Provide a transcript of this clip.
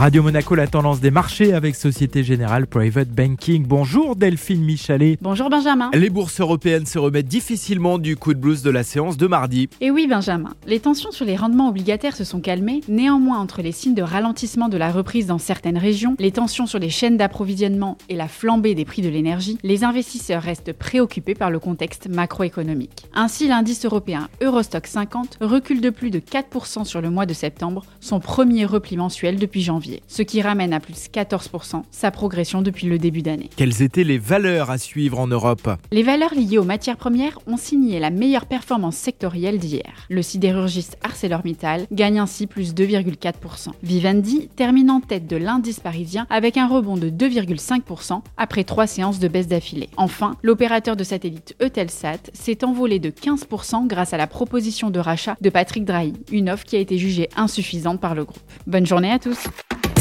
Radio Monaco, la tendance des marchés avec Société Générale Private Banking. Bonjour Delphine Michalet. Bonjour Benjamin. Les bourses européennes se remettent difficilement du coup de blues de la séance de mardi. Et oui Benjamin, les tensions sur les rendements obligataires se sont calmées. Néanmoins, entre les signes de ralentissement de la reprise dans certaines régions, les tensions sur les chaînes d'approvisionnement et la flambée des prix de l'énergie, les investisseurs restent préoccupés par le contexte macroéconomique. Ainsi, l'indice européen Eurostock 50 recule de plus de 4% sur le mois de septembre, son premier repli mensuel depuis janvier ce qui ramène à plus de 14% sa progression depuis le début d'année. Quelles étaient les valeurs à suivre en Europe? Les valeurs liées aux matières premières ont signé la meilleure performance sectorielle d'hier. Le sidérurgiste ArcelorMittal gagne ainsi plus 2,4%. Vivendi termine en tête de l'indice parisien avec un rebond de 2,5% après trois séances de baisse d'affilée. Enfin, l'opérateur de satellite Eutelsat s'est envolé de 15% grâce à la proposition de rachat de Patrick Drahi, une offre qui a été jugée insuffisante par le groupe. Bonne journée à tous